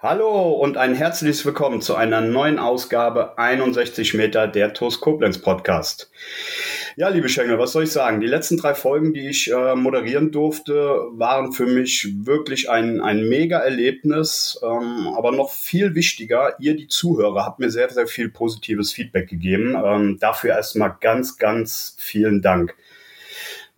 Hallo und ein herzliches Willkommen zu einer neuen Ausgabe 61 Meter der TUS Koblenz Podcast. Ja, liebe Schengel, was soll ich sagen? Die letzten drei Folgen, die ich äh, moderieren durfte, waren für mich wirklich ein, ein mega Erlebnis. Ähm, aber noch viel wichtiger, ihr, die Zuhörer, habt mir sehr, sehr viel positives Feedback gegeben. Ähm, dafür erstmal ganz, ganz vielen Dank.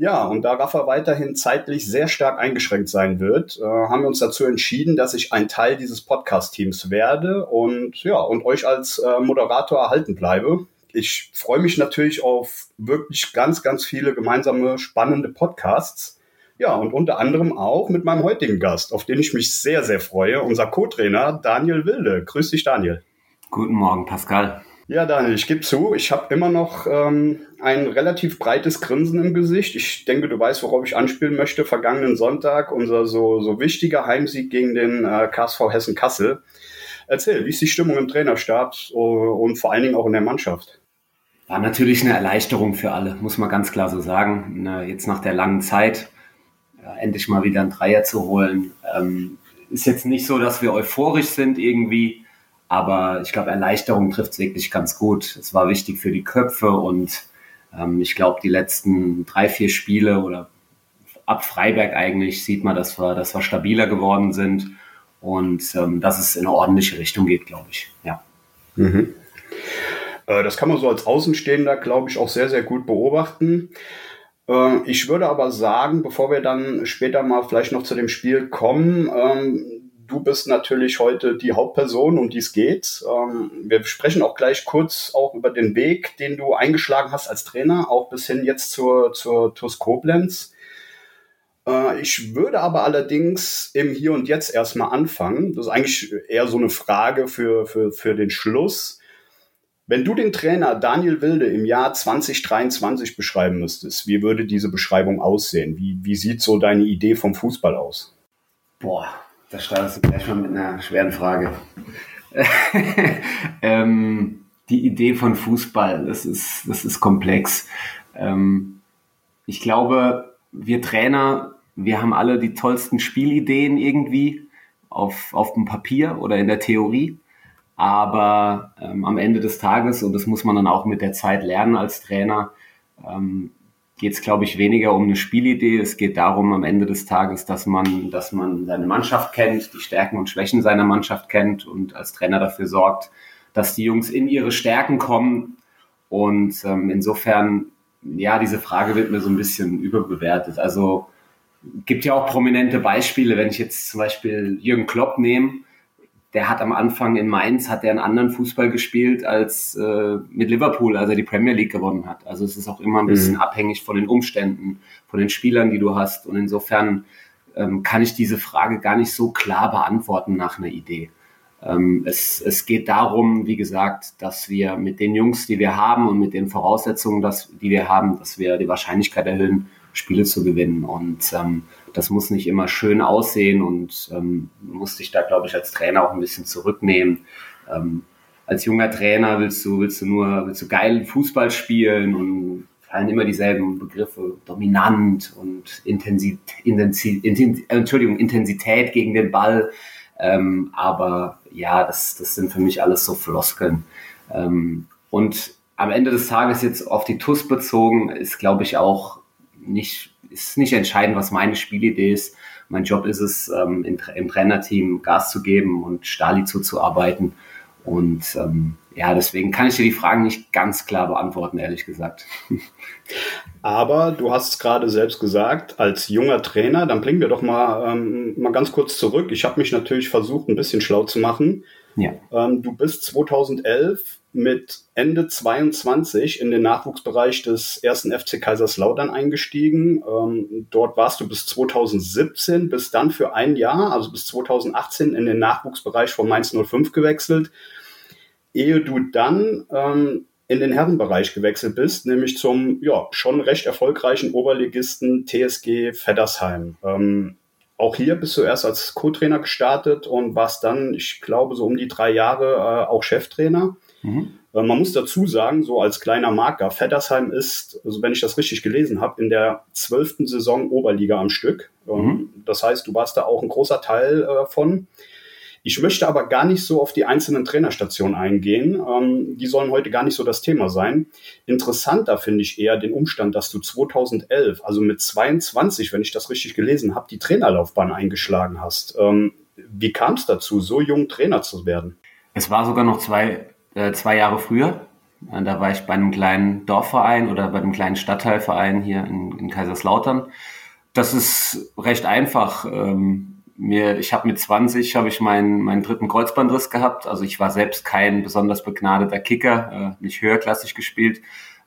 Ja, und da Rafa weiterhin zeitlich sehr stark eingeschränkt sein wird, äh, haben wir uns dazu entschieden, dass ich ein Teil dieses Podcast-Teams werde und ja, und euch als äh, Moderator erhalten bleibe. Ich freue mich natürlich auf wirklich ganz, ganz viele gemeinsame spannende Podcasts. Ja, und unter anderem auch mit meinem heutigen Gast, auf den ich mich sehr, sehr freue, unser Co-Trainer Daniel Wilde. Grüß dich, Daniel. Guten Morgen, Pascal. Ja, Daniel, ich gebe zu, ich habe immer noch ähm, ein relativ breites Grinsen im Gesicht. Ich denke, du weißt, worauf ich anspielen möchte. Vergangenen Sonntag, unser so, so wichtiger Heimsieg gegen den äh, KSV Hessen-Kassel. Erzähl, wie ist die Stimmung im Trainerstab und vor allen Dingen auch in der Mannschaft? War natürlich eine Erleichterung für alle, muss man ganz klar so sagen. Jetzt nach der langen Zeit äh, endlich mal wieder einen Dreier zu holen. Ähm, ist jetzt nicht so, dass wir euphorisch sind irgendwie aber ich glaube, Erleichterung trifft es wirklich ganz gut. Es war wichtig für die Köpfe und ähm, ich glaube, die letzten drei, vier Spiele oder ab Freiberg eigentlich sieht man, dass wir, dass wir stabiler geworden sind und ähm, dass es in eine ordentliche Richtung geht, glaube ich. Ja. Mhm. Äh, das kann man so als Außenstehender, glaube ich, auch sehr, sehr gut beobachten. Äh, ich würde aber sagen, bevor wir dann später mal vielleicht noch zu dem Spiel kommen, ähm, du bist natürlich heute die Hauptperson, um die es geht. Ähm, wir sprechen auch gleich kurz auch über den Weg, den du eingeschlagen hast als Trainer, auch bis hin jetzt zur, zur TUS Koblenz. Äh, ich würde aber allerdings im Hier und Jetzt erstmal anfangen. Das ist eigentlich eher so eine Frage für, für, für den Schluss. Wenn du den Trainer Daniel Wilde im Jahr 2023 beschreiben müsstest, wie würde diese Beschreibung aussehen? Wie, wie sieht so deine Idee vom Fußball aus? Boah, da startest du gleich mal mit einer schweren Frage. ähm, die Idee von Fußball, das ist, das ist komplex. Ähm, ich glaube, wir Trainer, wir haben alle die tollsten Spielideen irgendwie auf, auf dem Papier oder in der Theorie. Aber ähm, am Ende des Tages, und das muss man dann auch mit der Zeit lernen als Trainer, ähm, geht es, glaube ich, weniger um eine Spielidee. Es geht darum am Ende des Tages, dass man, dass man seine Mannschaft kennt, die Stärken und Schwächen seiner Mannschaft kennt und als Trainer dafür sorgt, dass die Jungs in ihre Stärken kommen. Und ähm, insofern, ja, diese Frage wird mir so ein bisschen überbewertet. Also gibt ja auch prominente Beispiele, wenn ich jetzt zum Beispiel Jürgen Klopp nehme, der hat am Anfang in Mainz hat er einen anderen Fußball gespielt als äh, mit Liverpool, als er die Premier League gewonnen hat. Also es ist auch immer ein bisschen mhm. abhängig von den Umständen, von den Spielern, die du hast. Und insofern ähm, kann ich diese Frage gar nicht so klar beantworten nach einer Idee. Ähm, es, es geht darum, wie gesagt, dass wir mit den Jungs, die wir haben und mit den Voraussetzungen, dass, die wir haben, dass wir die Wahrscheinlichkeit erhöhen, Spiele zu gewinnen. Und ähm, das muss nicht immer schön aussehen und ähm, muss dich da, glaube ich, als Trainer auch ein bisschen zurücknehmen. Ähm, als junger Trainer willst du, willst du nur, willst du geil Fußball spielen und fallen immer dieselben Begriffe, dominant und Intensität, Entschuldigung, Intensität gegen den Ball. Ähm, aber ja, das, das sind für mich alles so Floskeln. Ähm, und am Ende des Tages jetzt auf die TUS bezogen, ist, glaube ich, auch nicht ist nicht entscheidend, was meine Spielidee ist. Mein Job ist es, ähm, im, im Trainerteam Gas zu geben und Stali zuzuarbeiten. Und ähm, ja, deswegen kann ich dir die Fragen nicht ganz klar beantworten, ehrlich gesagt. Aber du hast es gerade selbst gesagt, als junger Trainer, dann bringen wir doch mal, ähm, mal ganz kurz zurück. Ich habe mich natürlich versucht, ein bisschen schlau zu machen. Ja. Ähm, du bist 2011 mit Ende 22 in den Nachwuchsbereich des ersten FC Kaiserslautern eingestiegen. Ähm, dort warst du bis 2017, bis dann für ein Jahr, also bis 2018 in den Nachwuchsbereich von Mainz 05 gewechselt. Ehe du dann ähm, in den Herrenbereich gewechselt bist, nämlich zum ja schon recht erfolgreichen Oberligisten TSG Feddersheim. Ähm, auch hier bist du erst als Co-Trainer gestartet und warst dann, ich glaube, so um die drei Jahre äh, auch Cheftrainer. Mhm. Äh, man muss dazu sagen, so als kleiner Marker, Feddersheim ist, also wenn ich das richtig gelesen habe, in der zwölften Saison Oberliga am Stück. Ähm, mhm. Das heißt, du warst da auch ein großer Teil äh, von. Ich möchte aber gar nicht so auf die einzelnen Trainerstationen eingehen. Ähm, die sollen heute gar nicht so das Thema sein. Interessanter finde ich eher den Umstand, dass du 2011, also mit 22, wenn ich das richtig gelesen habe, die Trainerlaufbahn eingeschlagen hast. Ähm, wie kam es dazu, so jung Trainer zu werden? Es war sogar noch zwei, äh, zwei Jahre früher. Äh, da war ich bei einem kleinen Dorfverein oder bei einem kleinen Stadtteilverein hier in, in Kaiserslautern. Das ist recht einfach. Ähm, mir, ich habe mit 20 habe ich meinen, meinen dritten Kreuzbandriss gehabt. Also ich war selbst kein besonders begnadeter Kicker, äh, nicht höherklassig gespielt,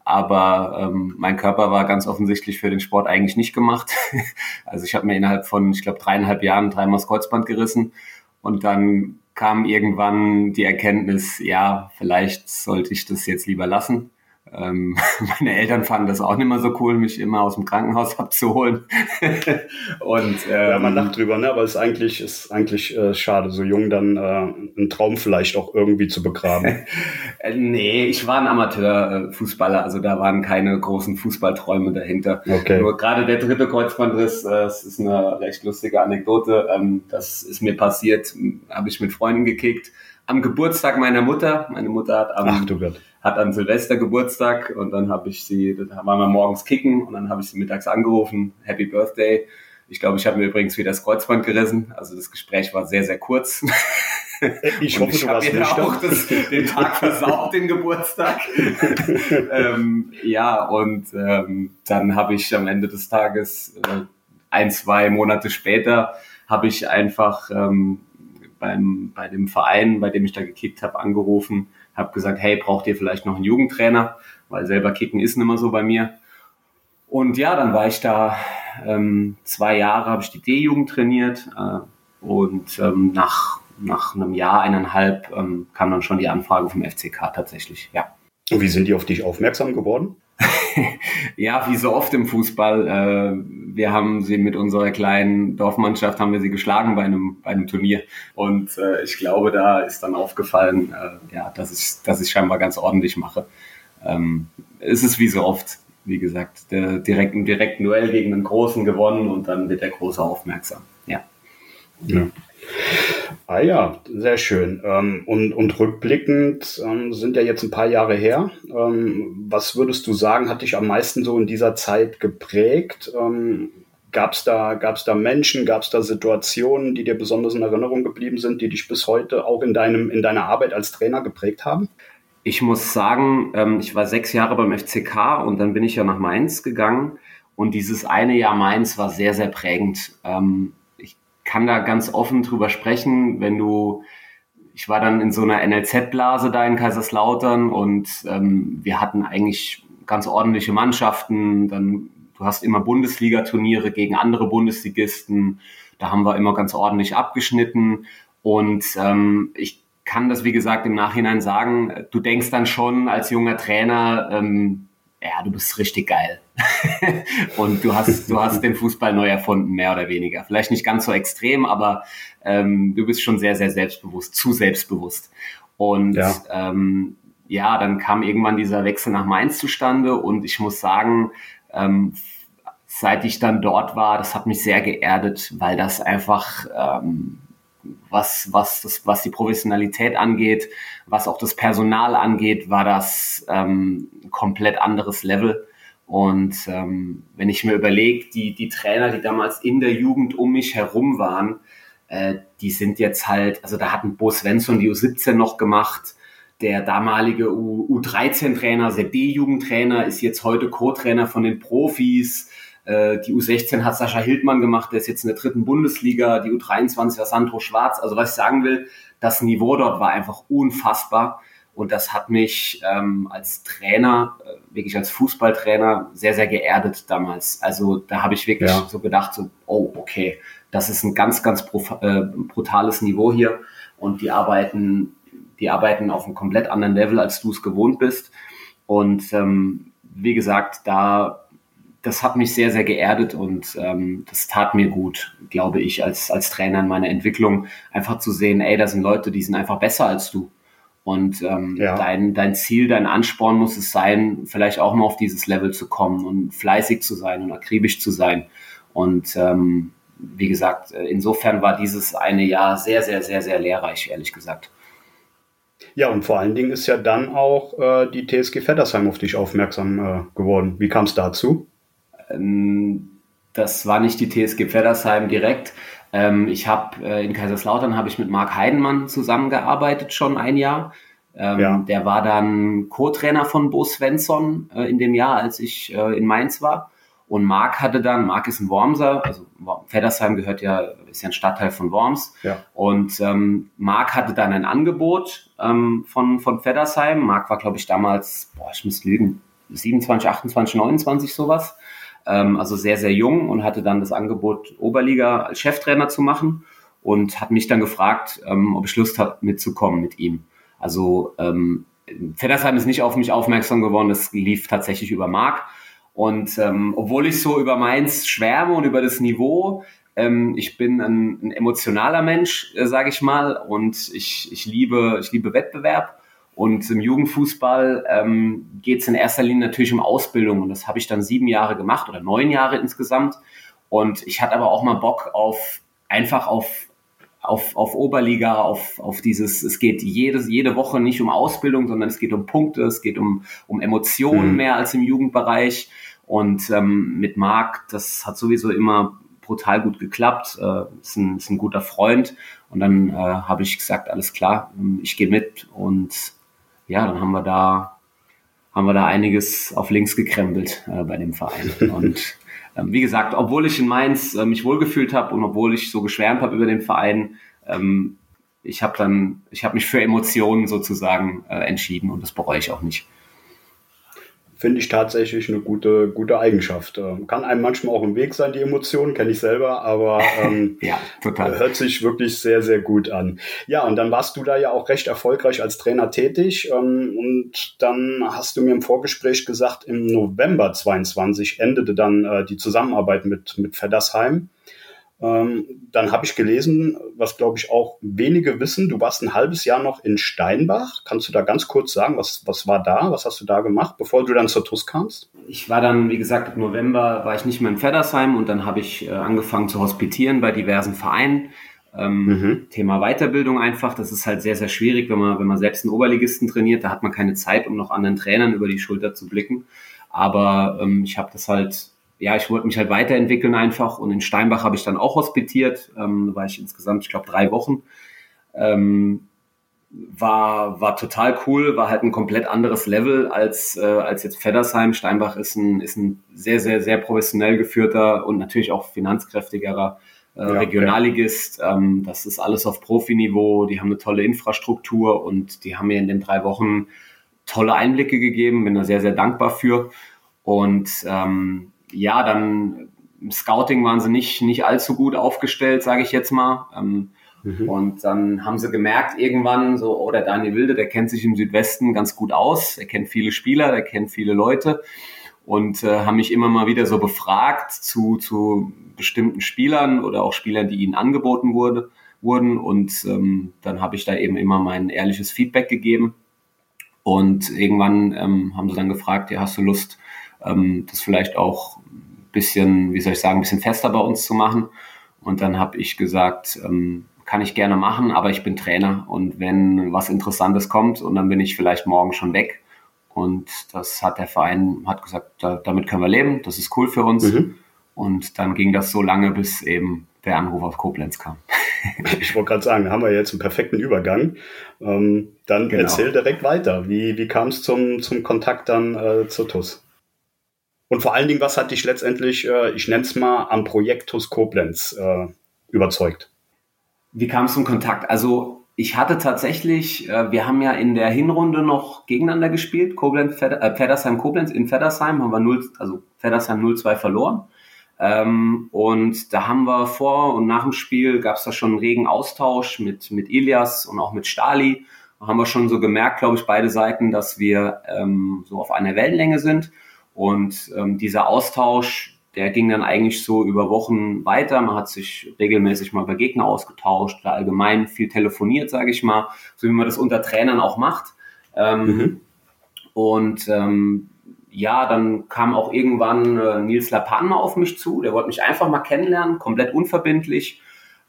aber ähm, mein Körper war ganz offensichtlich für den Sport eigentlich nicht gemacht. also ich habe mir innerhalb von, ich glaube, dreieinhalb Jahren dreimal das Kreuzband gerissen und dann kam irgendwann die Erkenntnis, ja, vielleicht sollte ich das jetzt lieber lassen. Ähm, meine Eltern fanden das auch nicht mehr so cool, mich immer aus dem Krankenhaus abzuholen. und ähm, ja, man lacht drüber, ne? Aber es ist eigentlich ist eigentlich äh, schade, so jung dann äh, einen Traum vielleicht auch irgendwie zu begraben. äh, nee, ich war ein Amateurfußballer, also da waren keine großen Fußballträume dahinter. Okay. Nur gerade der dritte Kreuzbandriss, äh, das ist eine recht lustige Anekdote. Ähm, das ist mir passiert, habe ich mit Freunden gekickt am Geburtstag meiner Mutter. Meine Mutter hat am Ach, du Gott hat an Silvester Geburtstag und dann habe ich sie, da waren wir morgens kicken und dann habe ich sie mittags angerufen, Happy Birthday. Ich glaube, ich habe mir übrigens wieder das Kreuzband gerissen. Also das Gespräch war sehr, sehr kurz. Ich hoffe, ich habe ihr auch das, den Tag versaut, den Geburtstag. ähm, ja, und ähm, dann habe ich am Ende des Tages, äh, ein, zwei Monate später, habe ich einfach ähm, beim, bei dem Verein, bei dem ich da gekickt habe, angerufen habe gesagt, hey, braucht ihr vielleicht noch einen Jugendtrainer? Weil selber kicken ist nicht mehr so bei mir. Und ja, dann war ich da ähm, zwei Jahre, habe ich die D-Jugend trainiert äh, und ähm, nach, nach einem Jahr, eineinhalb ähm, kam dann schon die Anfrage vom FCK tatsächlich, ja. Und wie sind die auf dich aufmerksam geworden? ja, wie so oft im Fußball. Äh, wir haben sie mit unserer kleinen Dorfmannschaft haben wir sie geschlagen bei einem bei einem Turnier und äh, ich glaube, da ist dann aufgefallen, äh, ja, dass ich dass ich scheinbar ganz ordentlich mache. Ähm, es ist wie so oft, wie gesagt, der direkten direkten Duell gegen einen Großen gewonnen und dann wird der Große aufmerksam. Ja. ja. Ah ja, sehr schön. Ähm, und, und rückblickend ähm, sind ja jetzt ein paar Jahre her. Ähm, was würdest du sagen, hat dich am meisten so in dieser Zeit geprägt? Gab es da, gab's da Menschen, gab es da Situationen, die dir besonders in Erinnerung geblieben sind, die dich bis heute auch in, deinem, in deiner Arbeit als Trainer geprägt haben? Ich muss sagen, ich war sechs Jahre beim FCK und dann bin ich ja nach Mainz gegangen. Und dieses eine Jahr Mainz war sehr, sehr prägend kann da ganz offen drüber sprechen, wenn du, ich war dann in so einer NLZ-Blase da in Kaiserslautern und ähm, wir hatten eigentlich ganz ordentliche Mannschaften, dann du hast immer Bundesliga-Turniere gegen andere Bundesligisten, da haben wir immer ganz ordentlich abgeschnitten. Und ähm, ich kann das, wie gesagt, im Nachhinein sagen, du denkst dann schon als junger Trainer, ähm, ja, du bist richtig geil. und du hast, du hast den Fußball neu erfunden, mehr oder weniger. Vielleicht nicht ganz so extrem, aber ähm, du bist schon sehr, sehr selbstbewusst, zu selbstbewusst. Und ja. Ähm, ja, dann kam irgendwann dieser Wechsel nach Mainz zustande und ich muss sagen, ähm, seit ich dann dort war, das hat mich sehr geerdet, weil das einfach ähm, was, was, das, was die Professionalität angeht, was auch das Personal angeht, war das ähm, komplett anderes Level. Und ähm, wenn ich mir überlege, die, die Trainer, die damals in der Jugend um mich herum waren, äh, die sind jetzt halt, also da hat ein Bo Svensson die U17 noch gemacht, der damalige U, U13-Trainer, der D-Jugendtrainer, ist jetzt heute Co-Trainer von den Profis. Äh, die U16 hat Sascha Hildmann gemacht, der ist jetzt in der dritten Bundesliga. Die U23 war Sandro Schwarz. Also was ich sagen will, das Niveau dort war einfach unfassbar. Und das hat mich ähm, als Trainer, äh, wirklich als Fußballtrainer, sehr, sehr geerdet damals. Also da habe ich wirklich ja. so gedacht, so, oh, okay, das ist ein ganz, ganz äh, brutales Niveau hier. Und die arbeiten, die arbeiten auf einem komplett anderen Level, als du es gewohnt bist. Und ähm, wie gesagt, da das hat mich sehr, sehr geerdet und ähm, das tat mir gut, glaube ich, als, als Trainer in meiner Entwicklung, einfach zu sehen, ey, da sind Leute, die sind einfach besser als du. Und ähm, ja. dein, dein Ziel, dein Ansporn muss es sein, vielleicht auch mal auf dieses Level zu kommen und fleißig zu sein und akribisch zu sein. Und ähm, wie gesagt, äh, insofern war dieses eine Jahr sehr, sehr, sehr, sehr lehrreich, ehrlich gesagt. Ja, und vor allen Dingen ist ja dann auch äh, die TSG Feddersheim auf dich aufmerksam äh, geworden. Wie kam es dazu? Ähm, das war nicht die TSG Feddersheim direkt. Ähm, ich habe äh, in Kaiserslautern habe ich mit Marc Heidenmann zusammengearbeitet schon ein Jahr. Ähm, ja. Der war dann Co-Trainer von Bo Svensson äh, in dem Jahr, als ich äh, in Mainz war. Und Marc hatte dann, Marc ist ein Wormser, also Feddersheim gehört ja, ist ja ein Stadtteil von Worms. Ja. Und ähm, Marc hatte dann ein Angebot ähm, von, von Feddersheim. Marc war, glaube ich, damals, boah, ich muss lügen, 27, 28, 29 sowas ähm, also sehr, sehr jung und hatte dann das Angebot, Oberliga als Cheftrainer zu machen und hat mich dann gefragt, ähm, ob ich Lust habe, mitzukommen mit ihm. Also ähm, Feddersheim ist nicht auf mich aufmerksam geworden, das lief tatsächlich über Marc. Und ähm, obwohl ich so über Mainz schwärme und über das Niveau, ähm, ich bin ein, ein emotionaler Mensch, äh, sage ich mal, und ich, ich, liebe, ich liebe Wettbewerb. Und im Jugendfußball ähm, geht es in erster Linie natürlich um Ausbildung. Und das habe ich dann sieben Jahre gemacht oder neun Jahre insgesamt. Und ich hatte aber auch mal Bock auf einfach auf, auf, auf Oberliga, auf, auf dieses, es geht jedes, jede Woche nicht um Ausbildung, sondern es geht um Punkte, es geht um, um Emotionen mhm. mehr als im Jugendbereich. Und ähm, mit Marc, das hat sowieso immer brutal gut geklappt, äh, ist, ein, ist ein guter Freund. Und dann äh, habe ich gesagt, alles klar, ich gehe mit und ja, dann haben wir da, haben wir da einiges auf links gekrempelt äh, bei dem Verein. Und ähm, wie gesagt, obwohl ich in Mainz äh, mich wohlgefühlt habe und obwohl ich so geschwärmt habe über den Verein, ähm, ich habe dann, ich habe mich für Emotionen sozusagen äh, entschieden und das bereue ich auch nicht finde ich tatsächlich eine gute, gute Eigenschaft. Ähm, kann einem manchmal auch im Weg sein, die Emotionen, kenne ich selber, aber ähm, ja, total. hört sich wirklich sehr, sehr gut an. Ja, und dann warst du da ja auch recht erfolgreich als Trainer tätig ähm, und dann hast du mir im Vorgespräch gesagt, im November 22 endete dann äh, die Zusammenarbeit mit, mit Feddersheim. Ähm, dann habe ich gelesen, was glaube ich auch wenige wissen, du warst ein halbes Jahr noch in Steinbach. Kannst du da ganz kurz sagen, was, was war da? Was hast du da gemacht, bevor du dann zur TUS kamst? Ich war dann, wie gesagt, im November war ich nicht mehr in Feddersheim und dann habe ich äh, angefangen zu hospitieren bei diversen Vereinen. Ähm, mhm. Thema Weiterbildung einfach. Das ist halt sehr, sehr schwierig, wenn man, wenn man selbst einen Oberligisten trainiert. Da hat man keine Zeit, um noch anderen Trainern über die Schulter zu blicken. Aber ähm, ich habe das halt ja, ich wollte mich halt weiterentwickeln einfach und in Steinbach habe ich dann auch hospitiert, ähm, da war ich insgesamt, ich glaube, drei Wochen. Ähm, war, war total cool, war halt ein komplett anderes Level als, äh, als jetzt Feddersheim. Steinbach ist ein, ist ein sehr, sehr, sehr professionell geführter und natürlich auch finanzkräftigerer äh, ja, Regionalligist. Ja. Ähm, das ist alles auf Profiniveau, die haben eine tolle Infrastruktur und die haben mir in den drei Wochen tolle Einblicke gegeben, bin da sehr, sehr dankbar für. Und ähm, ja, dann im Scouting waren sie nicht, nicht allzu gut aufgestellt, sage ich jetzt mal. Ähm, mhm. Und dann haben sie gemerkt irgendwann so, oh, der Daniel Wilde, der kennt sich im Südwesten ganz gut aus, er kennt viele Spieler, der kennt viele Leute und äh, haben mich immer mal wieder so befragt zu, zu bestimmten Spielern oder auch Spielern, die ihnen angeboten wurde, wurden. Und ähm, dann habe ich da eben immer mein ehrliches Feedback gegeben. Und irgendwann ähm, haben sie dann gefragt, ja, hast du Lust, ähm, das vielleicht auch ein bisschen, wie soll ich sagen, ein bisschen fester bei uns zu machen. Und dann habe ich gesagt, ähm, kann ich gerne machen, aber ich bin Trainer und wenn was Interessantes kommt und dann bin ich vielleicht morgen schon weg. Und das hat der Verein hat gesagt, da, damit können wir leben, das ist cool für uns. Mhm. Und dann ging das so lange, bis eben der Anruf aus Koblenz kam. ich wollte gerade sagen, haben wir jetzt einen perfekten Übergang. Ähm, dann genau. erzähl direkt weiter. Wie, wie kam es zum, zum Kontakt dann äh, zur TUS? Und vor allen Dingen, was hat dich letztendlich, äh, ich nenne es mal, am Projektus Koblenz äh, überzeugt? Wie kam es zum Kontakt? Also ich hatte tatsächlich, äh, wir haben ja in der Hinrunde noch gegeneinander gespielt, Koblenz, äh, Feddersheim, Koblenz. In Feddersheim haben wir 0, also Feddersheim 0-2 verloren. Ähm, und da haben wir vor und nach dem Spiel gab es da schon einen regen Austausch mit, mit Ilias und auch mit Stali. Da haben wir schon so gemerkt, glaube ich, beide Seiten, dass wir ähm, so auf einer Wellenlänge sind. Und ähm, dieser Austausch, der ging dann eigentlich so über Wochen weiter. Man hat sich regelmäßig mal bei Gegner ausgetauscht oder allgemein viel telefoniert, sage ich mal, so wie man das unter Trainern auch macht. Ähm, mhm. Und ähm, ja, dann kam auch irgendwann äh, Nils Lapan mal auf mich zu. Der wollte mich einfach mal kennenlernen, komplett unverbindlich.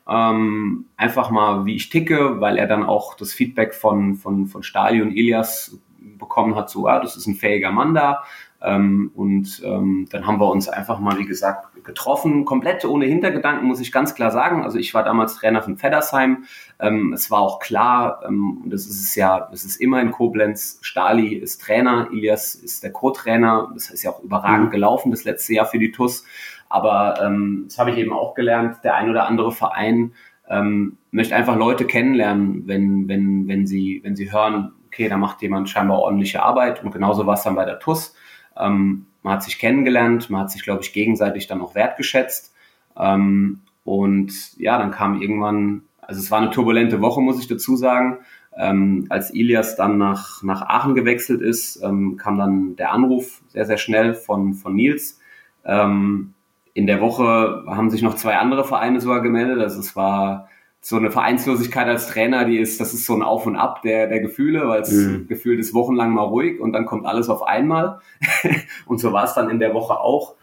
Ähm, einfach mal, wie ich ticke, weil er dann auch das Feedback von, von, von Stali und Ilias bekommen hat, so, ja, das ist ein fähiger Mann da. Ähm, und ähm, dann haben wir uns einfach mal, wie gesagt, getroffen, komplett ohne Hintergedanken, muss ich ganz klar sagen. Also ich war damals Trainer von Feddersheim. Ähm, es war auch klar, ähm, und das ist es ja, das ist immer in Koblenz, Stali ist Trainer, Ilias ist der Co-Trainer. Das ist ja auch überragend mhm. gelaufen das letzte Jahr für die TUS. Aber ähm, das habe ich eben auch gelernt, der ein oder andere Verein ähm, möchte einfach Leute kennenlernen, wenn, wenn, wenn, sie, wenn sie hören, okay, da macht jemand scheinbar ordentliche Arbeit. Und genauso war es dann bei der TUS. Ähm, man hat sich kennengelernt, man hat sich, glaube ich, gegenseitig dann auch wertgeschätzt. Ähm, und ja, dann kam irgendwann, also es war eine turbulente Woche, muss ich dazu sagen. Ähm, als Ilias dann nach, nach Aachen gewechselt ist, ähm, kam dann der Anruf sehr, sehr schnell von, von Nils. Ähm, in der Woche haben sich noch zwei andere Vereine sogar gemeldet. Also es war so eine Vereinslosigkeit als Trainer, die ist, das ist so ein Auf und Ab der, der Gefühle, weil es mhm. gefühlt ist wochenlang mal ruhig und dann kommt alles auf einmal. und so war es dann in der Woche auch.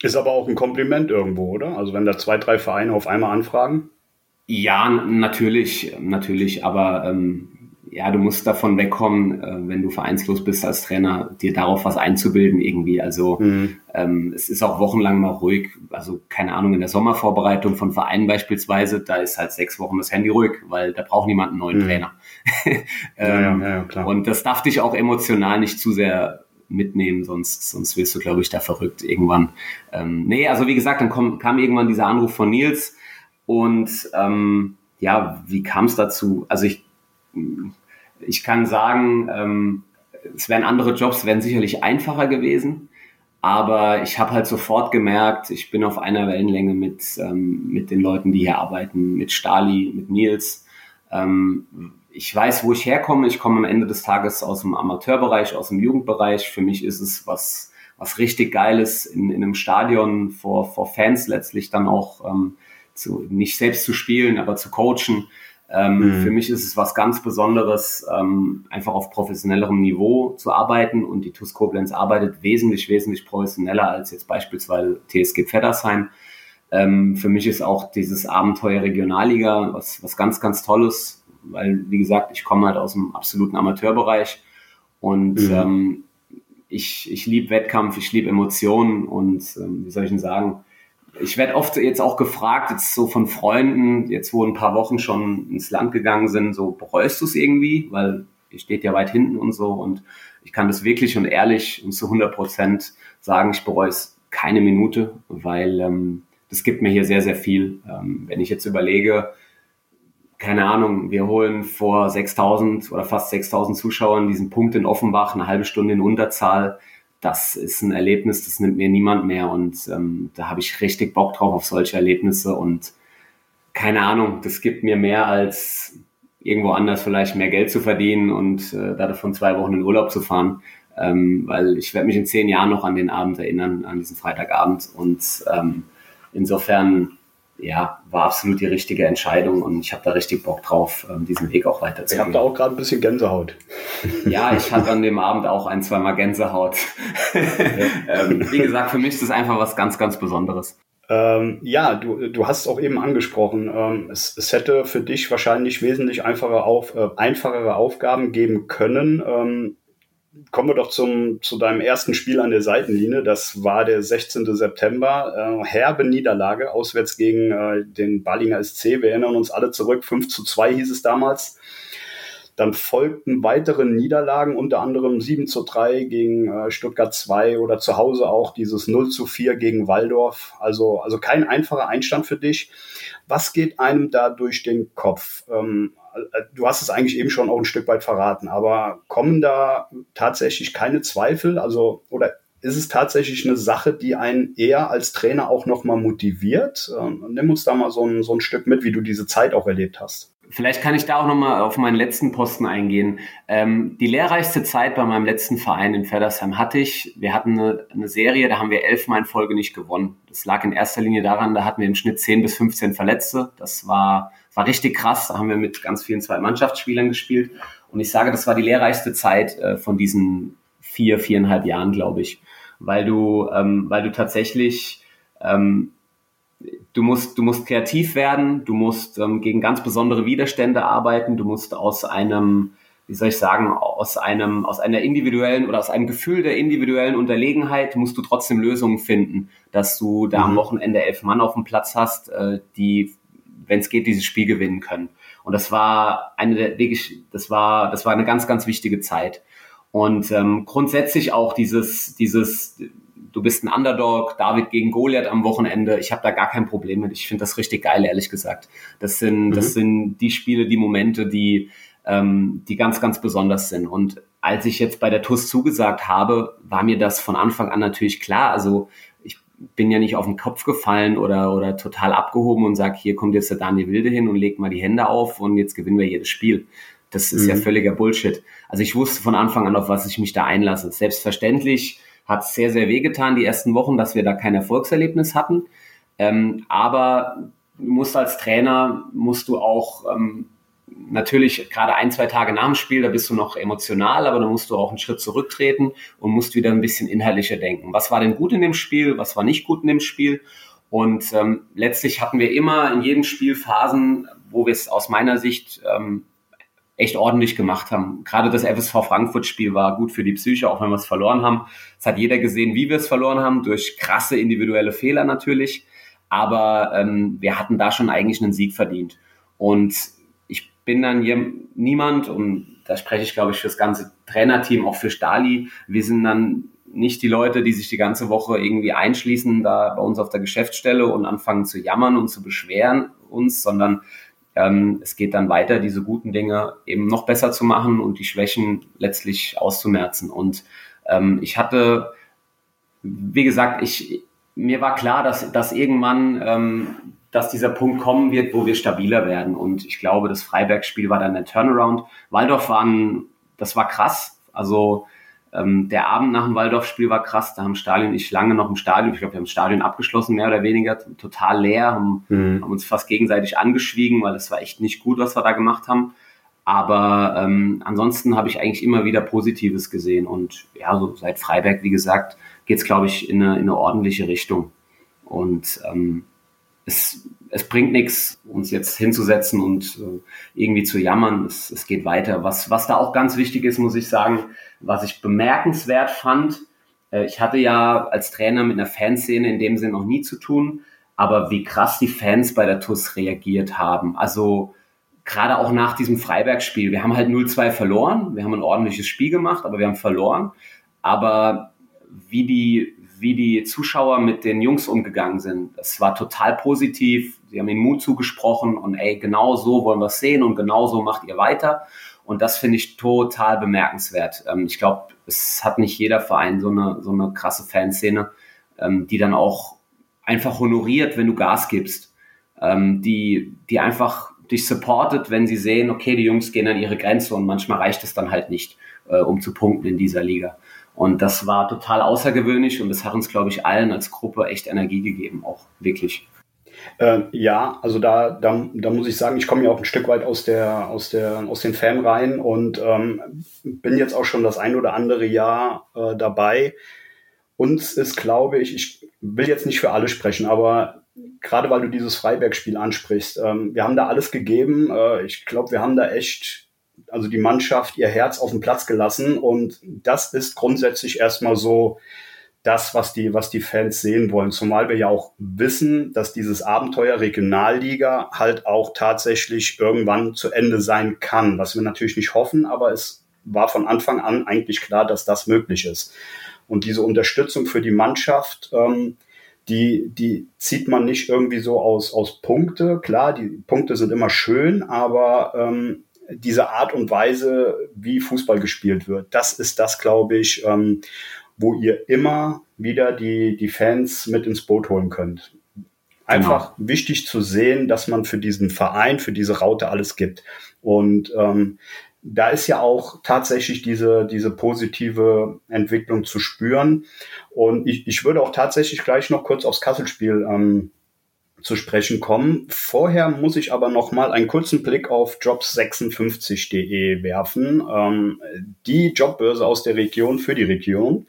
Ist aber auch ein Kompliment irgendwo, oder? Also wenn da zwei, drei Vereine auf einmal anfragen? Ja, natürlich, natürlich, aber ähm, ja, du musst davon wegkommen, äh, wenn du vereinslos bist als Trainer, dir darauf was einzubilden irgendwie. Also mhm. ähm, es ist auch wochenlang mal ruhig. Also keine Ahnung, in der Sommervorbereitung von Vereinen beispielsweise, da ist halt sechs Wochen das Handy ruhig, weil da braucht niemand einen neuen mhm. Trainer. ähm, ja, ja, ja, klar. Und das darf dich auch emotional nicht zu sehr mitnehmen, sonst, sonst wirst du, glaube ich, da verrückt irgendwann. Ähm, nee, also wie gesagt, dann kom, kam irgendwann dieser Anruf von Nils und ähm, ja, wie kam es dazu? Also ich ich kann sagen, ähm, es wären andere Jobs, wären sicherlich einfacher gewesen. Aber ich habe halt sofort gemerkt, ich bin auf einer Wellenlänge mit, ähm, mit den Leuten, die hier arbeiten, mit Stali, mit Nils. Ähm, ich weiß, wo ich herkomme. Ich komme am Ende des Tages aus dem Amateurbereich, aus dem Jugendbereich. Für mich ist es was, was richtig Geiles, in, in einem Stadion vor, vor Fans letztlich dann auch ähm, zu, nicht selbst zu spielen, aber zu coachen. Ähm, mhm. Für mich ist es was ganz Besonderes, ähm, einfach auf professionellerem Niveau zu arbeiten und die TuS Koblenz arbeitet wesentlich, wesentlich professioneller als jetzt beispielsweise TSG Pfeddersheim. Ähm, für mich ist auch dieses Abenteuer Regionalliga was, was ganz, ganz Tolles, weil, wie gesagt, ich komme halt aus dem absoluten Amateurbereich und mhm. ähm, ich, ich liebe Wettkampf, ich liebe Emotionen und ähm, wie soll ich denn sagen, ich werde oft jetzt auch gefragt, jetzt so von Freunden, jetzt wo ein paar Wochen schon ins Land gegangen sind, so bereust du es irgendwie, weil ihr steht ja weit hinten und so und ich kann das wirklich und ehrlich und zu 100 Prozent sagen, ich bereue es keine Minute, weil ähm, das gibt mir hier sehr, sehr viel. Ähm, wenn ich jetzt überlege, keine Ahnung, wir holen vor 6000 oder fast 6000 Zuschauern diesen Punkt in Offenbach, eine halbe Stunde in Unterzahl das ist ein Erlebnis, das nimmt mir niemand mehr und ähm, da habe ich richtig Bock drauf auf solche Erlebnisse und keine Ahnung, das gibt mir mehr als irgendwo anders vielleicht mehr Geld zu verdienen und äh, davon zwei Wochen in Urlaub zu fahren, ähm, weil ich werde mich in zehn Jahren noch an den Abend erinnern, an diesen Freitagabend und ähm, insofern ja, war absolut die richtige Entscheidung und ich habe da richtig Bock drauf, ähm, diesen Weg auch weiterzugehen. Ich habe da auch gerade ein bisschen Gänsehaut. Ja, ich hatte an dem Abend auch ein, zwei Mal Gänsehaut. ähm, wie gesagt, für mich ist das einfach was ganz, ganz Besonderes. Ähm, ja, du, du hast es auch eben angesprochen. Ähm, es, es hätte für dich wahrscheinlich wesentlich einfache auf, äh, einfachere Aufgaben geben können. Ähm, kommen wir doch zum, zu deinem ersten Spiel an der Seitenlinie. Das war der 16. September. Äh, herbe Niederlage, auswärts gegen äh, den Ballinger SC. Wir erinnern uns alle zurück. 5 zu 2 hieß es damals. Dann folgten weitere Niederlagen, unter anderem 7 zu 3 gegen äh, Stuttgart 2 oder zu Hause auch dieses 0 zu 4 gegen Waldorf. Also, also kein einfacher Einstand für dich. Was geht einem da durch den Kopf? Ähm, äh, du hast es eigentlich eben schon auch ein Stück weit verraten, aber kommen da tatsächlich keine Zweifel? Also, oder ist es tatsächlich eine Sache, die einen eher als Trainer auch nochmal motiviert? Ähm, nimm uns da mal so ein, so ein Stück mit, wie du diese Zeit auch erlebt hast. Vielleicht kann ich da auch nochmal auf meinen letzten Posten eingehen. Ähm, die lehrreichste Zeit bei meinem letzten Verein in Feddersheim hatte ich. Wir hatten eine, eine, Serie, da haben wir elfmal in Folge nicht gewonnen. Das lag in erster Linie daran, da hatten wir im Schnitt 10 bis 15 Verletzte. Das war, war richtig krass. Da haben wir mit ganz vielen Zweitmannschaftsspielern gespielt. Und ich sage, das war die lehrreichste Zeit äh, von diesen vier, viereinhalb Jahren, glaube ich weil du, ähm, weil du tatsächlich, ähm, du musst, du musst kreativ werden, du musst ähm, gegen ganz besondere Widerstände arbeiten, du musst aus einem, wie soll ich sagen, aus einem, aus einer individuellen oder aus einem Gefühl der individuellen Unterlegenheit musst du trotzdem Lösungen finden, dass du da mhm. am Wochenende elf Mann auf dem Platz hast, äh, die, wenn es geht, dieses Spiel gewinnen können. Und das war eine der wirklich, das war, das war eine ganz, ganz wichtige Zeit. Und ähm, grundsätzlich auch dieses, dieses, du bist ein Underdog, David gegen Goliath am Wochenende. Ich habe da gar kein Problem mit. Ich finde das richtig geil, ehrlich gesagt. Das sind, mhm. das sind die Spiele, die Momente, die, ähm, die ganz, ganz besonders sind. Und als ich jetzt bei der TUS zugesagt habe, war mir das von Anfang an natürlich klar. Also ich bin ja nicht auf den Kopf gefallen oder, oder total abgehoben und sage, hier kommt jetzt der Daniel Wilde hin und legt mal die Hände auf und jetzt gewinnen wir jedes Spiel. Das ist mhm. ja völliger Bullshit. Also ich wusste von Anfang an, auf was ich mich da einlasse. Selbstverständlich hat es sehr, sehr wehgetan, die ersten Wochen, dass wir da kein Erfolgserlebnis hatten. Ähm, aber du musst als Trainer, musst du auch ähm, natürlich gerade ein, zwei Tage nach dem Spiel, da bist du noch emotional, aber da musst du auch einen Schritt zurücktreten und musst wieder ein bisschen inhaltlicher denken. Was war denn gut in dem Spiel, was war nicht gut in dem Spiel? Und ähm, letztlich hatten wir immer in jedem Spiel Phasen, wo wir es aus meiner Sicht ähm, echt ordentlich gemacht haben. Gerade das FSV Frankfurt-Spiel war gut für die Psyche, auch wenn wir es verloren haben. Es hat jeder gesehen, wie wir es verloren haben, durch krasse individuelle Fehler natürlich. Aber ähm, wir hatten da schon eigentlich einen Sieg verdient. Und ich bin dann hier niemand, und da spreche ich, glaube ich, für das ganze Trainerteam, auch für Stali. Wir sind dann nicht die Leute, die sich die ganze Woche irgendwie einschließen da bei uns auf der Geschäftsstelle und anfangen zu jammern und zu beschweren uns, sondern ähm, es geht dann weiter, diese guten Dinge eben noch besser zu machen und die Schwächen letztlich auszumerzen. Und ähm, ich hatte, wie gesagt, ich, mir war klar, dass, dass irgendwann ähm, dass dieser Punkt kommen wird, wo wir stabiler werden. Und ich glaube, das Freiberg-Spiel war dann der Turnaround. Waldorf waren, das war krass. Also ähm, der Abend nach dem Waldorf-Spiel war krass. Da haben Stadion nicht lange noch im Stadion. Ich glaube, wir haben das Stadion abgeschlossen, mehr oder weniger, total leer, haben, mhm. haben uns fast gegenseitig angeschwiegen, weil das war echt nicht gut, was wir da gemacht haben. Aber ähm, ansonsten habe ich eigentlich immer wieder Positives gesehen. Und ja, so seit Freiberg, wie gesagt, geht es, glaube ich, in eine, in eine ordentliche Richtung. Und ähm, es, es bringt nichts, uns jetzt hinzusetzen und äh, irgendwie zu jammern. Es, es geht weiter. Was, was da auch ganz wichtig ist, muss ich sagen, was ich bemerkenswert fand, äh, ich hatte ja als Trainer mit einer Fanszene in dem Sinn noch nie zu tun, aber wie krass die Fans bei der TUS reagiert haben. Also gerade auch nach diesem Freiberg-Spiel. Wir haben halt 0-2 verloren. Wir haben ein ordentliches Spiel gemacht, aber wir haben verloren. Aber wie die, wie die Zuschauer mit den Jungs umgegangen sind, das war total positiv. Sie haben ihnen Mut zugesprochen und ey, genau so wollen wir es sehen und genau so macht ihr weiter. Und das finde ich total bemerkenswert. Ähm, ich glaube, es hat nicht jeder Verein so eine, so eine krasse Fanszene, ähm, die dann auch einfach honoriert, wenn du Gas gibst. Ähm, die, die einfach dich supportet, wenn sie sehen, okay, die Jungs gehen an ihre Grenze und manchmal reicht es dann halt nicht, äh, um zu punkten in dieser Liga. Und das war total außergewöhnlich und das hat uns, glaube ich, allen als Gruppe echt Energie gegeben, auch wirklich. Äh, ja, also da, da, da muss ich sagen, ich komme ja auch ein Stück weit aus der, aus der, aus den Fanreihen und ähm, bin jetzt auch schon das ein oder andere Jahr äh, dabei. Uns ist, glaube ich, ich will jetzt nicht für alle sprechen, aber gerade weil du dieses Freiberg-Spiel ansprichst, ähm, wir haben da alles gegeben. Äh, ich glaube, wir haben da echt, also die Mannschaft ihr Herz auf den Platz gelassen und das ist grundsätzlich erstmal so das, was die, was die Fans sehen wollen. Zumal wir ja auch wissen, dass dieses Abenteuer Regionalliga halt auch tatsächlich irgendwann zu Ende sein kann, was wir natürlich nicht hoffen, aber es war von Anfang an eigentlich klar, dass das möglich ist. Und diese Unterstützung für die Mannschaft, ähm, die, die zieht man nicht irgendwie so aus, aus Punkte. Klar, die Punkte sind immer schön, aber ähm, diese Art und Weise, wie Fußball gespielt wird, das ist das, glaube ich, ähm, wo ihr immer wieder die, die Fans mit ins Boot holen könnt. Einfach genau. wichtig zu sehen, dass man für diesen Verein, für diese Raute alles gibt. Und ähm, da ist ja auch tatsächlich diese, diese positive Entwicklung zu spüren. Und ich, ich würde auch tatsächlich gleich noch kurz aufs Kasselspiel ähm, zu sprechen kommen. Vorher muss ich aber noch mal einen kurzen Blick auf jobs56.de werfen, ähm, die Jobbörse aus der Region für die Region.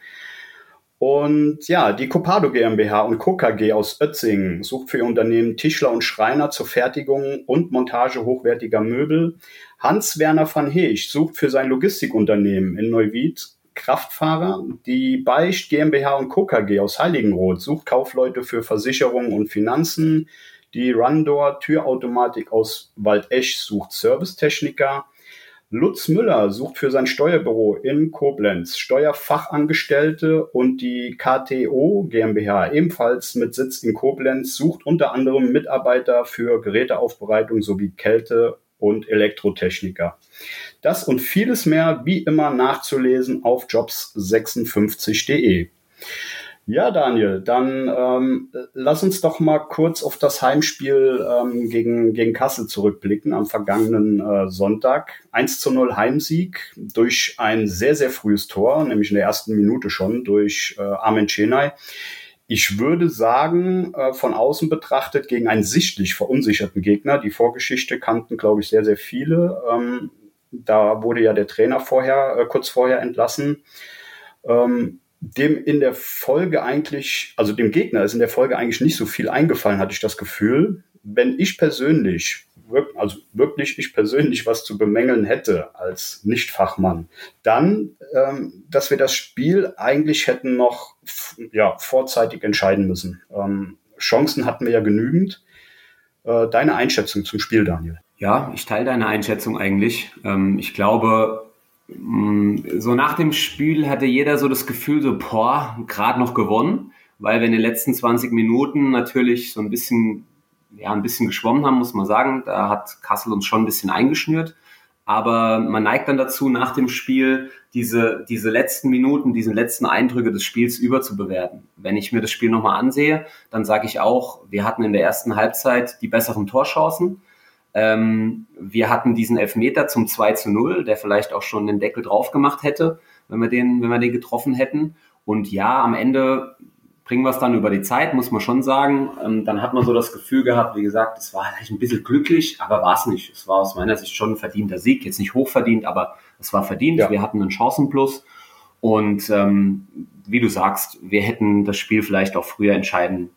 Und ja, die Copado GmbH und KKG aus Ötzingen sucht für ihr Unternehmen Tischler und Schreiner zur Fertigung und Montage hochwertiger Möbel. Hans-Werner van Heech sucht für sein Logistikunternehmen in Neuwied Kraftfahrer. Die Beicht GmbH und KKG aus Heiligenroth sucht Kaufleute für Versicherungen und Finanzen. Die Rundor Türautomatik aus Waldesch sucht Servicetechniker. Lutz Müller sucht für sein Steuerbüro in Koblenz Steuerfachangestellte und die KTO GmbH ebenfalls mit Sitz in Koblenz sucht unter anderem Mitarbeiter für Geräteaufbereitung sowie Kälte- und Elektrotechniker. Das und vieles mehr wie immer nachzulesen auf jobs56.de. Ja, Daniel, dann ähm, lass uns doch mal kurz auf das Heimspiel ähm, gegen, gegen Kassel zurückblicken am vergangenen äh, Sonntag. 1 zu 0 Heimsieg durch ein sehr, sehr frühes Tor, nämlich in der ersten Minute schon durch äh, Armin Chenay. Ich würde sagen, äh, von außen betrachtet gegen einen sichtlich verunsicherten Gegner. Die Vorgeschichte kannten, glaube ich, sehr, sehr viele. Ähm, da wurde ja der Trainer vorher, äh, kurz vorher entlassen. Ähm, dem in der Folge eigentlich, also dem Gegner ist in der Folge eigentlich nicht so viel eingefallen, hatte ich das Gefühl. Wenn ich persönlich, also wirklich ich persönlich was zu bemängeln hätte als Nichtfachmann, dann, ähm, dass wir das Spiel eigentlich hätten noch ja, vorzeitig entscheiden müssen. Ähm, Chancen hatten wir ja genügend. Äh, deine Einschätzung zum Spiel, Daniel? Ja, ich teile deine Einschätzung eigentlich. Ähm, ich glaube, Mm, so nach dem Spiel hatte jeder so das Gefühl, so, boah, gerade noch gewonnen, weil wir in den letzten 20 Minuten natürlich so ein bisschen, ja, ein bisschen geschwommen haben, muss man sagen. Da hat Kassel uns schon ein bisschen eingeschnürt. Aber man neigt dann dazu, nach dem Spiel diese, diese letzten Minuten, diesen letzten Eindrücke des Spiels überzubewerten. Wenn ich mir das Spiel nochmal ansehe, dann sage ich auch, wir hatten in der ersten Halbzeit die besseren Torchancen. Ähm, wir hatten diesen Elfmeter zum 2 zu 0, der vielleicht auch schon den Deckel drauf gemacht hätte, wenn wir den, wenn wir den getroffen hätten. Und ja, am Ende bringen wir es dann über die Zeit, muss man schon sagen. Ähm, dann hat man so das Gefühl gehabt, wie gesagt, es war vielleicht ein bisschen glücklich, aber war es nicht. Es war aus meiner Sicht schon ein verdienter Sieg. Jetzt nicht hochverdient, aber es war verdient. Ja. Wir hatten einen Chancenplus. Und ähm, wie du sagst, wir hätten das Spiel vielleicht auch früher entscheiden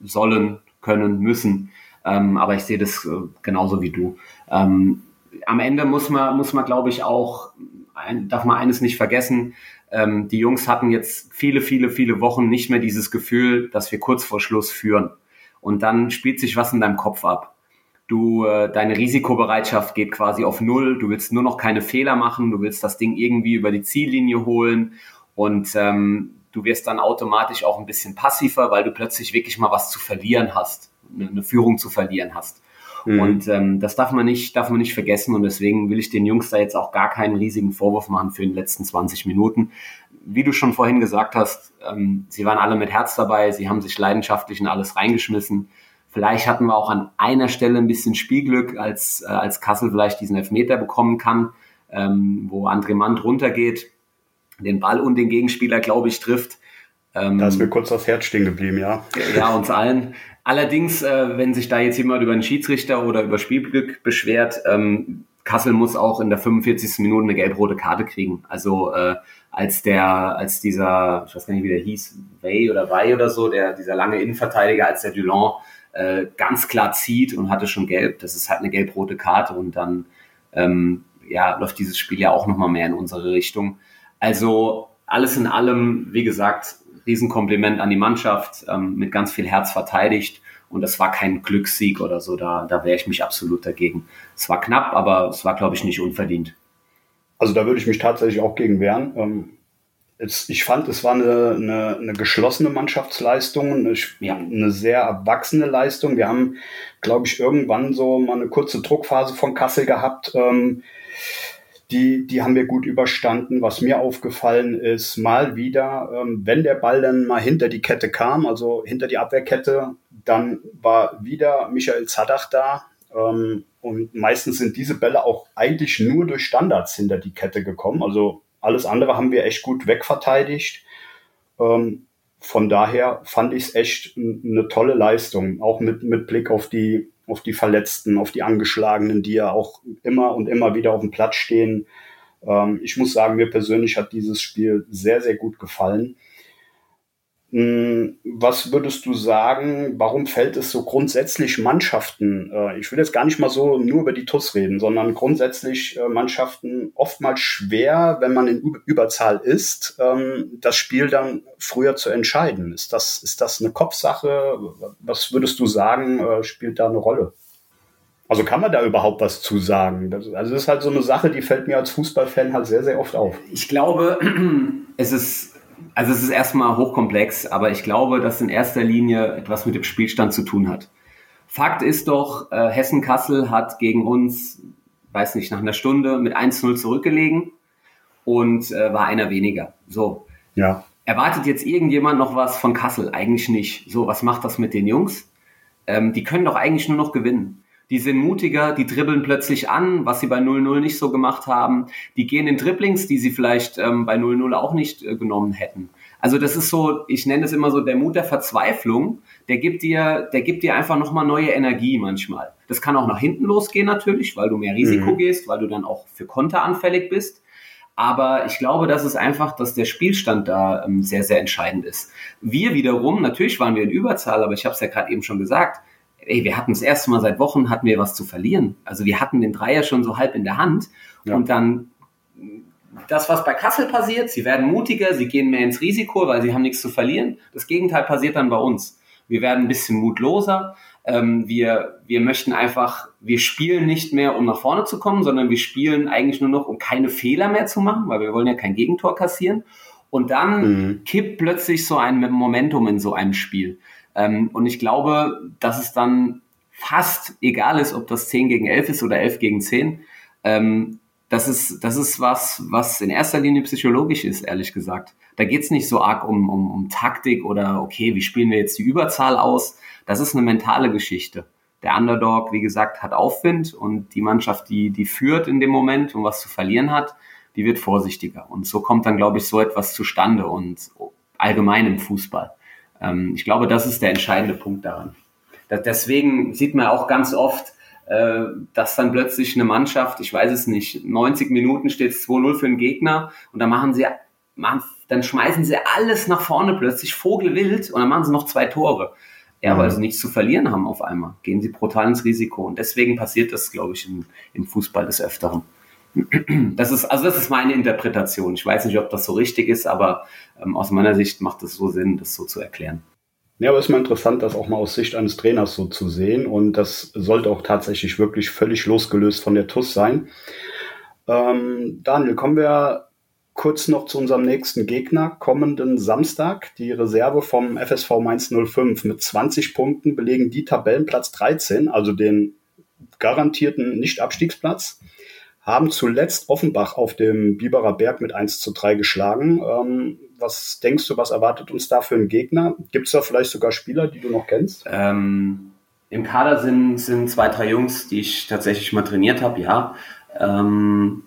sollen, können, müssen. Ähm, aber ich sehe das äh, genauso wie du. Ähm, am Ende muss man, muss man, glaube ich, auch, ein, darf man eines nicht vergessen, ähm, die Jungs hatten jetzt viele, viele, viele Wochen nicht mehr dieses Gefühl, dass wir kurz vor Schluss führen. Und dann spielt sich was in deinem Kopf ab. Du, äh, deine Risikobereitschaft geht quasi auf Null. Du willst nur noch keine Fehler machen. Du willst das Ding irgendwie über die Ziellinie holen. Und ähm, du wirst dann automatisch auch ein bisschen passiver, weil du plötzlich wirklich mal was zu verlieren hast eine Führung zu verlieren hast. Mhm. Und ähm, das darf man nicht, darf man nicht vergessen. Und deswegen will ich den Jungs da jetzt auch gar keinen riesigen Vorwurf machen für die letzten 20 Minuten. Wie du schon vorhin gesagt hast, ähm, sie waren alle mit Herz dabei, sie haben sich leidenschaftlich in alles reingeschmissen. Vielleicht hatten wir auch an einer Stelle ein bisschen Spielglück, als, äh, als Kassel vielleicht diesen Elfmeter bekommen kann, ähm, wo André Mand runtergeht, den Ball und den Gegenspieler, glaube ich, trifft. Ähm, da ist mir kurz das Herz stehen geblieben, ja. Ja, uns allen. Allerdings, äh, wenn sich da jetzt jemand über einen Schiedsrichter oder über Spielglück beschwert, ähm, Kassel muss auch in der 45. Minute eine gelb-rote Karte kriegen. Also äh, als der, als dieser, ich weiß gar nicht, wie der hieß, Way oder Way oder so, der dieser lange Innenverteidiger, als der Dulon äh, ganz klar zieht und hatte schon gelb, das ist halt eine gelb-rote Karte und dann ähm, ja, läuft dieses Spiel ja auch nochmal mehr in unsere Richtung. Also alles in allem, wie gesagt, Riesenkompliment an die Mannschaft, ähm, mit ganz viel Herz verteidigt. Und das war kein Glückssieg oder so, da, da wehre ich mich absolut dagegen. Es war knapp, aber es war, glaube ich, nicht unverdient. Also da würde ich mich tatsächlich auch gegen wehren. Ähm, es, ich fand, es war eine, eine, eine geschlossene Mannschaftsleistung, eine, ja. eine sehr erwachsene Leistung. Wir haben, glaube ich, irgendwann so mal eine kurze Druckphase von Kassel gehabt. Ähm, die, die haben wir gut überstanden. Was mir aufgefallen ist, mal wieder, ähm, wenn der Ball dann mal hinter die Kette kam, also hinter die Abwehrkette, dann war wieder Michael Zadach da. Ähm, und meistens sind diese Bälle auch eigentlich nur durch Standards hinter die Kette gekommen. Also alles andere haben wir echt gut wegverteidigt. Ähm, von daher fand ich es echt eine tolle Leistung, auch mit, mit Blick auf die, auf die Verletzten, auf die Angeschlagenen, die ja auch immer und immer wieder auf dem Platz stehen. Ähm, ich muss sagen, mir persönlich hat dieses Spiel sehr, sehr gut gefallen. Hm, was würdest du sagen, warum fällt es so grundsätzlich Mannschaften, äh, ich will jetzt gar nicht mal so nur über die TUS reden, sondern grundsätzlich äh, Mannschaften oftmals schwer, wenn man in Überzahl ist, ähm, das Spiel dann früher zu entscheiden? Ist das, ist das eine Kopfsache? Was würdest du sagen, äh, spielt da eine Rolle? Also kann man da überhaupt was zu sagen? also das ist halt so eine Sache, die fällt mir als Fußballfan halt sehr, sehr oft auf. Ich glaube, es ist also es ist erstmal hochkomplex, aber ich glaube, dass in erster Linie etwas mit dem Spielstand zu tun hat. Fakt ist doch, äh, Hessen-Kassel hat gegen uns, weiß nicht, nach einer Stunde mit 1-0 zurückgelegen und äh, war einer weniger. So. Ja. Erwartet jetzt irgendjemand noch was von Kassel? Eigentlich nicht. So, was macht das mit den Jungs? Ähm, die können doch eigentlich nur noch gewinnen die sind mutiger, die dribbeln plötzlich an, was sie bei 0-0 nicht so gemacht haben. Die gehen in Dribblings, die sie vielleicht ähm, bei 0-0 auch nicht äh, genommen hätten. Also das ist so, ich nenne es immer so der Mut der Verzweiflung, der gibt dir, der gibt dir einfach nochmal neue Energie manchmal. Das kann auch nach hinten losgehen natürlich, weil du mehr Risiko mhm. gehst, weil du dann auch für Konter anfällig bist. Aber ich glaube, das ist einfach, dass der Spielstand da ähm, sehr, sehr entscheidend ist. Wir wiederum, natürlich waren wir in Überzahl, aber ich habe es ja gerade eben schon gesagt, ey, wir hatten das erste Mal seit Wochen, hatten wir was zu verlieren. Also wir hatten den Dreier schon so halb in der Hand ja. und dann das, was bei Kassel passiert, sie werden mutiger, sie gehen mehr ins Risiko, weil sie haben nichts zu verlieren. Das Gegenteil passiert dann bei uns. Wir werden ein bisschen mutloser. Ähm, wir, wir möchten einfach, wir spielen nicht mehr, um nach vorne zu kommen, sondern wir spielen eigentlich nur noch, um keine Fehler mehr zu machen, weil wir wollen ja kein Gegentor kassieren. Und dann mhm. kippt plötzlich so ein Momentum in so einem Spiel. Ähm, und ich glaube, dass es dann fast egal ist, ob das 10 gegen 11 ist oder 11 gegen 10. Ähm, das ist, das ist was, was in erster Linie psychologisch ist, ehrlich gesagt. Da geht's nicht so arg um, um, um Taktik oder, okay, wie spielen wir jetzt die Überzahl aus? Das ist eine mentale Geschichte. Der Underdog, wie gesagt, hat Aufwind und die Mannschaft, die, die führt in dem Moment und was zu verlieren hat, die wird vorsichtiger. Und so kommt dann, glaube ich, so etwas zustande und allgemein im Fußball. Ähm, ich glaube, das ist der entscheidende Punkt daran. deswegen sieht man auch ganz oft, äh, dass dann plötzlich eine Mannschaft, ich weiß es nicht, 90 Minuten steht es 2-0 für den Gegner und dann machen sie, machen, dann schmeißen sie alles nach vorne plötzlich, vogelwild, und dann machen sie noch zwei Tore. Ja, weil mhm. sie nichts zu verlieren haben auf einmal. Gehen sie brutal ins Risiko. Und deswegen passiert das, glaube ich, im, im Fußball des Öfteren. Das ist, also das ist meine Interpretation. Ich weiß nicht, ob das so richtig ist, aber ähm, aus meiner Sicht macht es so Sinn, das so zu erklären. Ja, aber es ist mal interessant, das auch mal aus Sicht eines Trainers so zu sehen. Und das sollte auch tatsächlich wirklich völlig losgelöst von der TUS sein. Ähm, Daniel, kommen wir kurz noch zu unserem nächsten Gegner. Kommenden Samstag, die Reserve vom FSV Mainz 05 mit 20 Punkten belegen die Tabellenplatz 13, also den garantierten Nicht-Abstiegsplatz haben zuletzt Offenbach auf dem Biberer Berg mit 1 zu 3 geschlagen. Ähm, was denkst du, was erwartet uns da für einen Gegner? Gibt es da vielleicht sogar Spieler, die du noch kennst? Ähm, Im Kader sind, sind zwei, drei Jungs, die ich tatsächlich mal trainiert habe, ja. Ähm,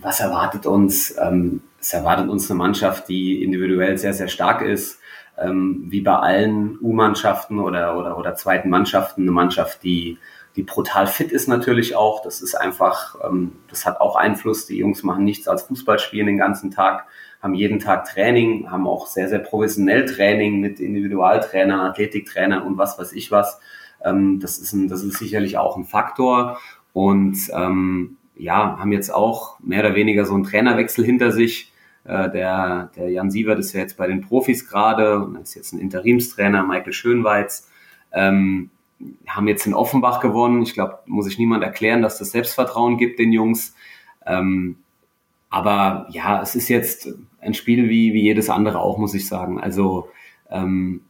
was erwartet uns? Ähm, es erwartet uns eine Mannschaft, die individuell sehr, sehr stark ist. Ähm, wie bei allen U-Mannschaften oder, oder, oder zweiten Mannschaften, eine Mannschaft, die die brutal fit ist natürlich auch. Das ist einfach, ähm, das hat auch Einfluss. Die Jungs machen nichts als Fußball spielen den ganzen Tag, haben jeden Tag Training, haben auch sehr, sehr professionell Training mit Individualtrainern, Athletiktrainern und was weiß ich was. Ähm, das, ist ein, das ist sicherlich auch ein Faktor. Und ähm, ja, haben jetzt auch mehr oder weniger so einen Trainerwechsel hinter sich. Äh, der, der Jan Sievert ist ja jetzt bei den Profis gerade und ist jetzt ein Interimstrainer, Michael Schönweiz. Ähm, haben jetzt in Offenbach gewonnen. Ich glaube, muss ich niemand erklären, dass das Selbstvertrauen gibt den Jungs. Ähm, aber ja, es ist jetzt ein Spiel wie, wie jedes andere auch, muss ich sagen. Also ähm,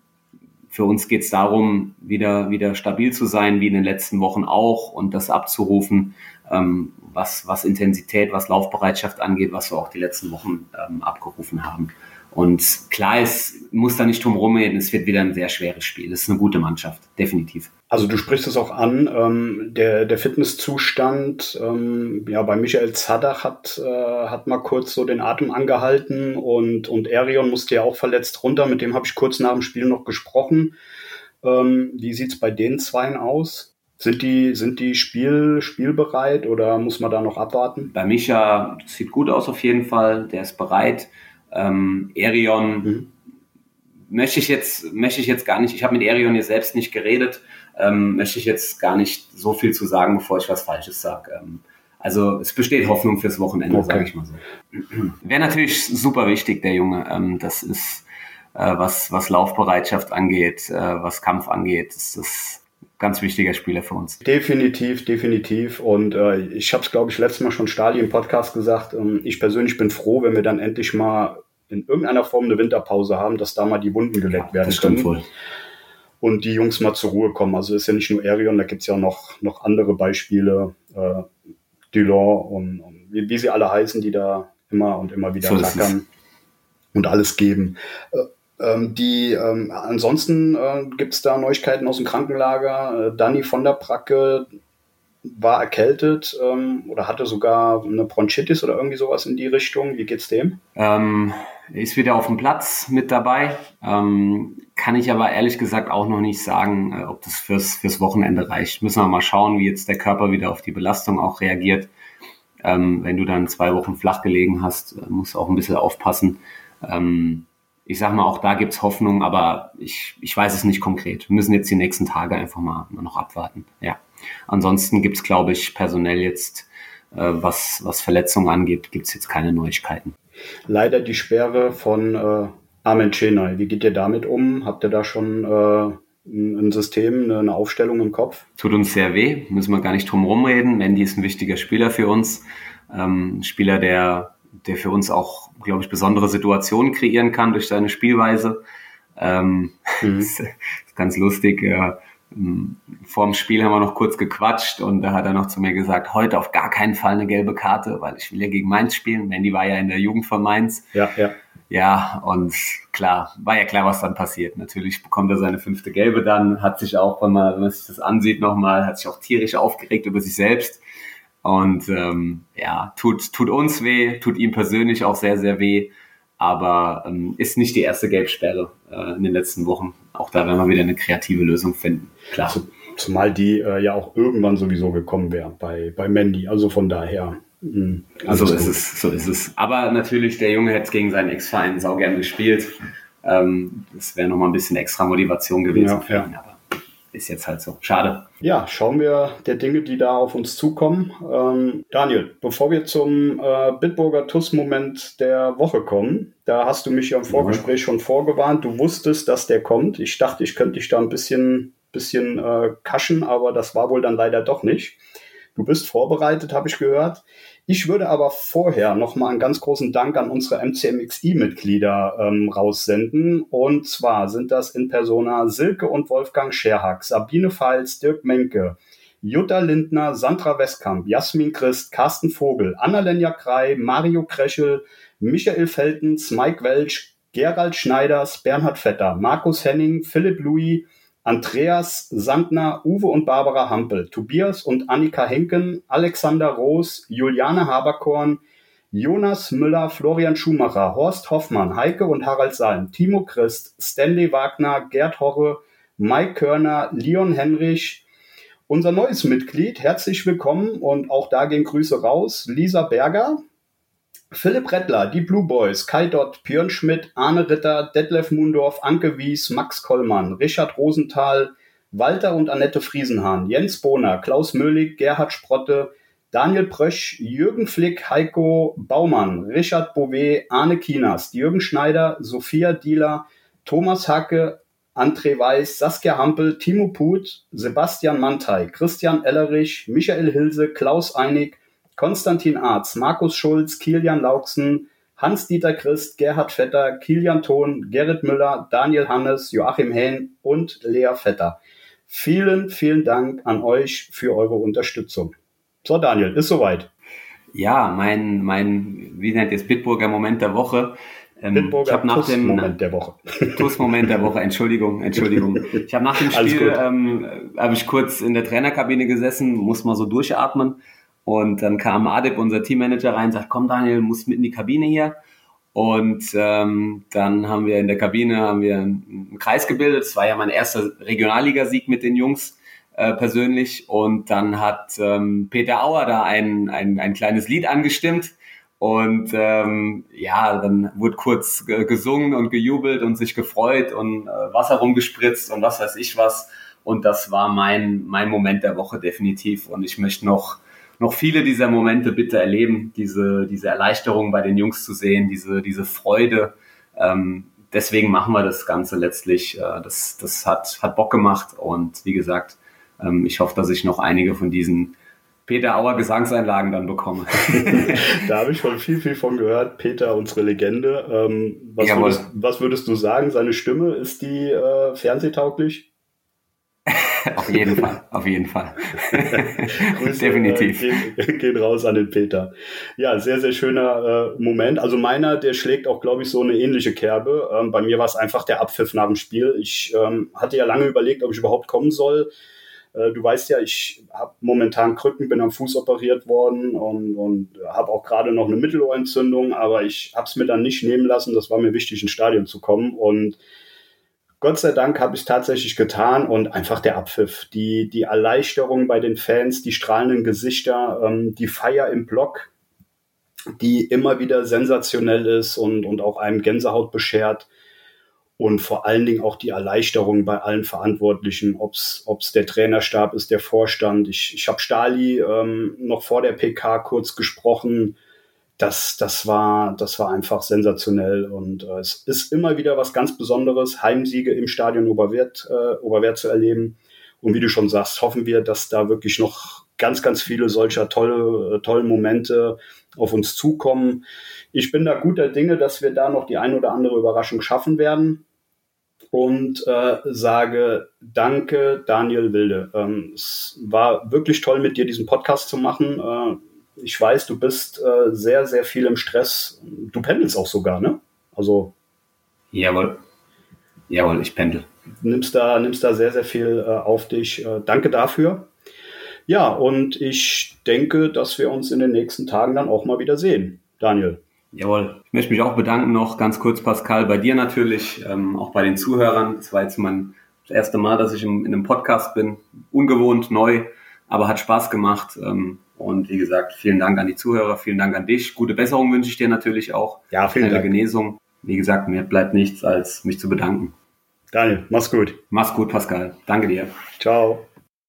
für uns geht es darum, wieder, wieder stabil zu sein, wie in den letzten Wochen auch, und das abzurufen, ähm, was, was Intensität, was Laufbereitschaft angeht, was wir auch die letzten Wochen ähm, abgerufen haben. Und klar, es muss da nicht drum rumreden, es wird wieder ein sehr schweres Spiel. Es ist eine gute Mannschaft, definitiv. Also du sprichst es auch an, ähm, der, der Fitnesszustand, ähm, ja, bei Michael Zadach hat, äh, hat mal kurz so den Atem angehalten und, und Erion musste ja auch verletzt runter, mit dem habe ich kurz nach dem Spiel noch gesprochen. Ähm, wie sieht's bei den Zweien aus? Sind die, sind die Spiel, spielbereit oder muss man da noch abwarten? Bei Micha sieht gut aus auf jeden Fall, der ist bereit. Ähm, Erion mhm. möchte ich jetzt möchte ich jetzt gar nicht. Ich habe mit Erion jetzt selbst nicht geredet. Ähm, möchte ich jetzt gar nicht so viel zu sagen, bevor ich was Falsches sage. Ähm, also es besteht Hoffnung fürs Wochenende, okay. sage ich mal so. Wäre natürlich super wichtig, der Junge. Ähm, das ist äh, was was Laufbereitschaft angeht, äh, was Kampf angeht, ist das ganz wichtiger Spieler für uns. Definitiv, definitiv. Und äh, ich habe es, glaube ich, letztes Mal schon Stali im Podcast gesagt. Ähm, ich persönlich bin froh, wenn wir dann endlich mal in irgendeiner Form eine Winterpause haben, dass da mal die Wunden geleckt ja, werden das stimmt Wohl. Und die Jungs mal zur Ruhe kommen. Also ist ja nicht nur Arion, da gibt's ja noch, noch andere Beispiele, äh, Dulon und, und wie, wie, sie alle heißen, die da immer und immer wieder so und alles geben. Äh, ähm, die ähm, ansonsten äh, gibt es da Neuigkeiten aus dem Krankenlager. Äh, Danny von der Bracke war erkältet ähm, oder hatte sogar eine Bronchitis oder irgendwie sowas in die Richtung. Wie geht's dem? Ähm, ist wieder auf dem Platz mit dabei. Ähm, kann ich aber ehrlich gesagt auch noch nicht sagen, äh, ob das fürs, fürs Wochenende reicht. Müssen wir mal schauen, wie jetzt der Körper wieder auf die Belastung auch reagiert. Ähm, wenn du dann zwei Wochen flach gelegen hast, äh, musst du auch ein bisschen aufpassen. Ähm, ich sag mal, auch da gibt's Hoffnung, aber ich, ich weiß es nicht konkret. Wir müssen jetzt die nächsten Tage einfach mal, noch abwarten. Ja. Ansonsten gibt's, glaube ich, personell jetzt, äh, was, was Verletzungen angeht, gibt's jetzt keine Neuigkeiten. Leider die Sperre von äh, Armin Chenay. Wie geht ihr damit um? Habt ihr da schon äh, ein System, eine Aufstellung im Kopf? Tut uns sehr weh, müssen wir gar nicht drum rumreden. Mandy ist ein wichtiger Spieler für uns. Ähm, ein Spieler, der der für uns auch, glaube ich, besondere Situationen kreieren kann durch seine Spielweise. Ähm, mhm. ist, ist ganz lustig. Äh, vor dem Spiel haben wir noch kurz gequatscht und da hat er noch zu mir gesagt, heute auf gar keinen Fall eine gelbe Karte, weil ich will ja gegen Mainz spielen. Mandy war ja in der Jugend von Mainz. Ja, ja. Ja, und klar, war ja klar, was dann passiert. Natürlich bekommt er seine fünfte Gelbe dann, hat sich auch, wenn man, wenn man sich das ansieht nochmal, hat sich auch tierisch aufgeregt über sich selbst. Und ähm, ja, tut, tut uns weh, tut ihm persönlich auch sehr, sehr weh, aber ähm, ist nicht die erste Gelbsperre äh, in den letzten Wochen. Auch da werden wir wieder eine kreative Lösung finden. Klar. Zumal die äh, ja auch irgendwann sowieso gekommen wäre bei, bei Mandy. Also von daher. Mh, also so ist es, so ist es. Aber natürlich, der Junge hätte gegen seinen Ex-Verein saugern gespielt. Ähm, das wäre nochmal ein bisschen extra Motivation gewesen ja, für ihn. Ja ist jetzt halt so. Schade. Ja, schauen wir der Dinge, die da auf uns zukommen. Ähm, Daniel, bevor wir zum äh, Bitburger TUS-Moment der Woche kommen, da hast du mich ja im Vorgespräch ja. schon vorgewarnt. Du wusstest, dass der kommt. Ich dachte, ich könnte dich da ein bisschen, bisschen äh, kaschen, aber das war wohl dann leider doch nicht. Du bist vorbereitet, habe ich gehört. Ich würde aber vorher nochmal einen ganz großen Dank an unsere MCMXI-Mitglieder ähm, raussenden. Und zwar sind das in Persona Silke und Wolfgang Scherhack, Sabine Pfalz, Dirk Menke, Jutta Lindner, Sandra Westkamp, Jasmin Christ, Carsten Vogel, Annalenja Krei, Mario Kreschel, Michael Feltens, Mike Welch, Gerald Schneiders, Bernhard Vetter, Markus Henning, Philipp Louis, Andreas Sandner, Uwe und Barbara Hampel, Tobias und Annika Henken, Alexander Roos, Juliane Haberkorn, Jonas Müller, Florian Schumacher, Horst Hoffmann, Heike und Harald Salm, Timo Christ, Stanley Wagner, Gerd Horre, Mike Körner, Leon Henrich, unser neues Mitglied, herzlich willkommen und auch da gehen Grüße raus, Lisa Berger, Philipp Rettler, die Blue Boys, Kai Dott, Björn Schmidt, Arne Ritter, Detlef Mundorf, Anke Wies, Max Kollmann, Richard Rosenthal, Walter und Annette Friesenhahn, Jens Bohner, Klaus Möhlig, Gerhard Sprotte, Daniel Prösch, Jürgen Flick, Heiko Baumann, Richard Bouvet, Arne Kinas, Jürgen Schneider, Sophia Dieler, Thomas Hacke, André Weiß, Saskia Hampel, Timo Put, Sebastian Mantei, Christian Ellerich, Michael Hilse, Klaus Einig, Konstantin Arz, Markus Schulz, Kilian Lauksen, Hans-Dieter Christ, Gerhard Vetter, Kilian Thon, Gerrit Müller, Daniel Hannes, Joachim Hähn und Lea Vetter. Vielen, vielen Dank an euch für eure Unterstützung. So, Daniel, ist soweit. Ja, mein, mein, wie nennt ihr es, Bitburger Moment der Woche. Ähm, Bitburger ich habe nach dem Moment der Woche. Tuss-Moment der Woche, Entschuldigung, Entschuldigung. Ich habe nach dem Spiel, ähm, habe ich kurz in der Trainerkabine gesessen, muss mal so durchatmen. Und dann kam Adip, unser Teammanager, rein, sagt, komm Daniel, musst mit in die Kabine hier. Und ähm, dann haben wir in der Kabine haben wir einen, einen Kreis gebildet. Es war ja mein erster Regionalligasieg mit den Jungs äh, persönlich. Und dann hat ähm, Peter Auer da ein, ein, ein kleines Lied angestimmt. Und ähm, ja, dann wurde kurz gesungen und gejubelt und sich gefreut und äh, Wasser rumgespritzt und was weiß ich was. Und das war mein, mein Moment der Woche definitiv. Und ich möchte noch noch viele dieser Momente bitte erleben, diese, diese Erleichterung bei den Jungs zu sehen, diese, diese Freude. Ähm, deswegen machen wir das Ganze letztlich. Äh, das das hat, hat Bock gemacht und wie gesagt, ähm, ich hoffe, dass ich noch einige von diesen Peter Auer Gesangseinlagen dann bekomme. da habe ich schon viel, viel von gehört. Peter, unsere Legende. Ähm, was, würdest, was, würdest, du sagen? Seine Stimme, ist die äh, fernsehtauglich? auf jeden Fall, auf jeden Fall. Grüße, Definitiv. Äh, gehen, gehen, raus an den Peter. Ja, sehr, sehr schöner äh, Moment. Also meiner, der schlägt auch, glaube ich, so eine ähnliche Kerbe. Ähm, bei mir war es einfach der Abpfiff nach dem Spiel. Ich ähm, hatte ja lange überlegt, ob ich überhaupt kommen soll. Äh, du weißt ja, ich habe momentan Krücken, bin am Fuß operiert worden und, und habe auch gerade noch eine Mittelohrentzündung, aber ich habe es mir dann nicht nehmen lassen. Das war mir wichtig, ins Stadion zu kommen und Gott sei Dank habe ich tatsächlich getan und einfach der Abpfiff, die, die Erleichterung bei den Fans, die strahlenden Gesichter, ähm, die Feier im Block, die immer wieder sensationell ist und, und auch einem Gänsehaut beschert. Und vor allen Dingen auch die Erleichterung bei allen Verantwortlichen, ob es der Trainerstab ist, der Vorstand. Ich, ich habe Stali ähm, noch vor der PK kurz gesprochen das, das, war, das war einfach sensationell und äh, es ist immer wieder was ganz Besonderes, Heimsiege im Stadion Oberwert, äh, Oberwert zu erleben. Und wie du schon sagst, hoffen wir, dass da wirklich noch ganz, ganz viele solcher tolle, äh, tolle Momente auf uns zukommen. Ich bin da guter Dinge, dass wir da noch die ein oder andere Überraschung schaffen werden und äh, sage danke, Daniel Wilde. Ähm, es war wirklich toll, mit dir diesen Podcast zu machen. Äh, ich weiß, du bist äh, sehr, sehr viel im Stress. Du pendelst auch sogar, ne? Also. Jawohl. Jawohl, ich pendel. Nimmst da, nimmst da sehr, sehr viel äh, auf dich. Äh, danke dafür. Ja, und ich denke, dass wir uns in den nächsten Tagen dann auch mal wieder sehen. Daniel. Jawohl. Ich möchte mich auch bedanken noch ganz kurz, Pascal, bei dir natürlich, ähm, auch bei den Zuhörern. Das war jetzt mein das erste Mal, dass ich in, in einem Podcast bin. Ungewohnt, neu, aber hat Spaß gemacht. Ähm, und wie gesagt, vielen Dank an die Zuhörer, vielen Dank an dich. Gute Besserung wünsche ich dir natürlich auch. Ja, vielen Schnelle Dank. Genesung. Wie gesagt, mir bleibt nichts, als mich zu bedanken. Daniel, mach's gut. Mach's gut, Pascal. Danke dir. Ciao.